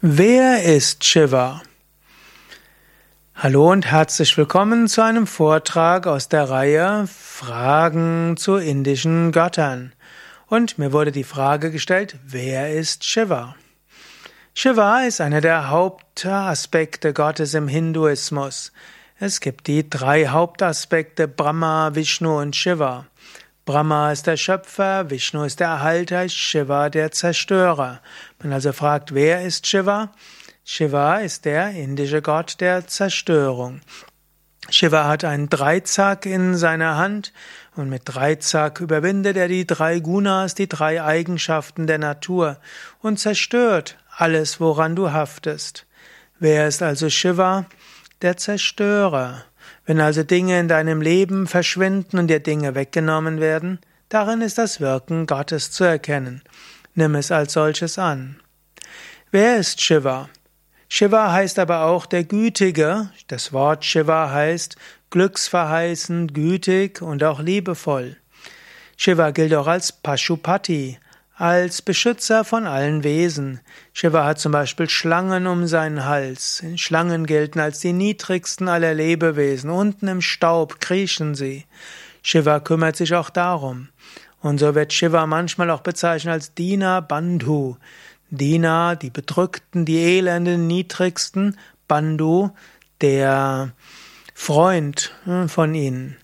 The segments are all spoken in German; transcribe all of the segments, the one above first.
Wer ist Shiva? Hallo und herzlich willkommen zu einem Vortrag aus der Reihe Fragen zu indischen Göttern. Und mir wurde die Frage gestellt, wer ist Shiva? Shiva ist einer der Hauptaspekte Gottes im Hinduismus. Es gibt die drei Hauptaspekte Brahma, Vishnu und Shiva. Brahma ist der Schöpfer, Vishnu ist der Erhalter, Shiva der Zerstörer. Man also fragt, wer ist Shiva? Shiva ist der indische Gott der Zerstörung. Shiva hat einen Dreizack in seiner Hand und mit Dreizack überwindet er die drei Gunas, die drei Eigenschaften der Natur und zerstört alles, woran du haftest. Wer ist also Shiva? Der Zerstörer. Wenn also Dinge in deinem Leben verschwinden und dir Dinge weggenommen werden, darin ist das Wirken Gottes zu erkennen. Nimm es als solches an. Wer ist Shiva? Shiva heißt aber auch der Gütige. Das Wort Shiva heißt glücksverheißend, gütig und auch liebevoll. Shiva gilt auch als Pashupati, als Beschützer von allen Wesen. Shiva hat zum Beispiel Schlangen um seinen Hals. Schlangen gelten als die niedrigsten aller Lebewesen. Unten im Staub kriechen sie. Shiva kümmert sich auch darum. Und so wird Shiva manchmal auch bezeichnet als Dina Bandhu. Dina, die Bedrückten, die Elenden, Niedrigsten. Bandhu, der Freund hm, von ihnen.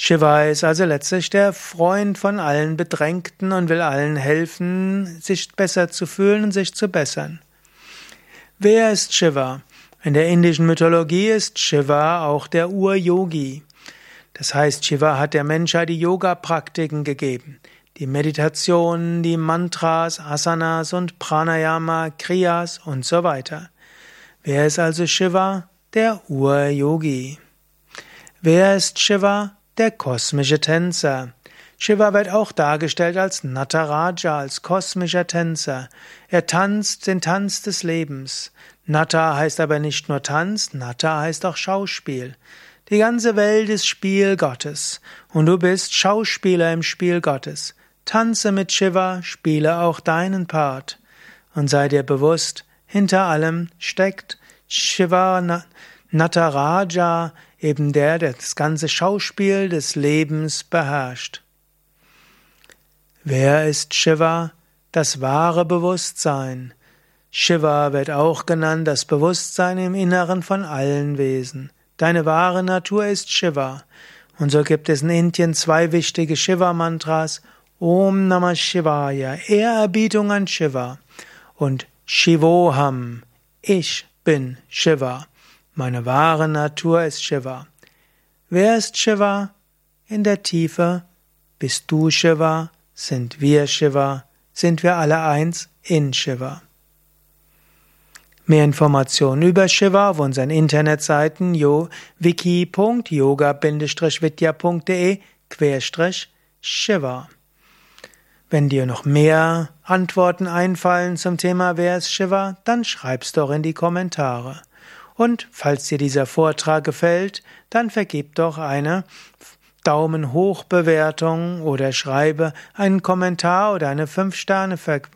Shiva ist also letztlich der Freund von allen Bedrängten und will allen helfen, sich besser zu fühlen und sich zu bessern. Wer ist Shiva? In der indischen Mythologie ist Shiva auch der Ur-Yogi. Das heißt, Shiva hat der Menschheit die Yoga-Praktiken gegeben. Die Meditation, die Mantras, Asanas und Pranayama, Kriyas und so weiter. Wer ist also Shiva? Der Ur-Yogi. Wer ist Shiva? Der kosmische Tänzer. Shiva wird auch dargestellt als Nataraja, als kosmischer Tänzer. Er tanzt den Tanz des Lebens. Nata heißt aber nicht nur Tanz, Nata heißt auch Schauspiel. Die ganze Welt ist Spiel Gottes und du bist Schauspieler im Spiel Gottes. Tanze mit Shiva, spiele auch deinen Part und sei dir bewusst, hinter allem steckt Shiva Nataraja, eben der, der das ganze Schauspiel des Lebens beherrscht. Wer ist Shiva? Das wahre Bewusstsein. Shiva wird auch genannt das Bewusstsein im Inneren von allen Wesen. Deine wahre Natur ist Shiva. Und so gibt es in Indien zwei wichtige Shiva-Mantras. Om Namah Shivaya, Ehrerbietung an Shiva. Und Shivoham, ich bin Shiva. Meine wahre Natur ist Shiva. Wer ist Shiva? In der Tiefe bist du Shiva, sind wir Shiva, sind wir alle eins in Shiva. Mehr Informationen über Shiva auf unseren Internetseiten wiki.yoga-vidya.de Shiva. Wenn dir noch mehr Antworten einfallen zum Thema Wer ist Shiva, dann schreib's doch in die Kommentare. Und falls dir dieser Vortrag gefällt, dann vergib doch eine Daumen hoch Bewertung oder schreibe einen Kommentar oder eine 5 Sterne 5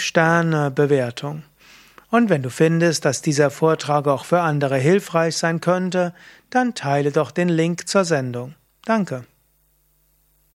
Sterne Bewertung. Und wenn du findest, dass dieser Vortrag auch für andere hilfreich sein könnte, dann teile doch den Link zur Sendung. Danke.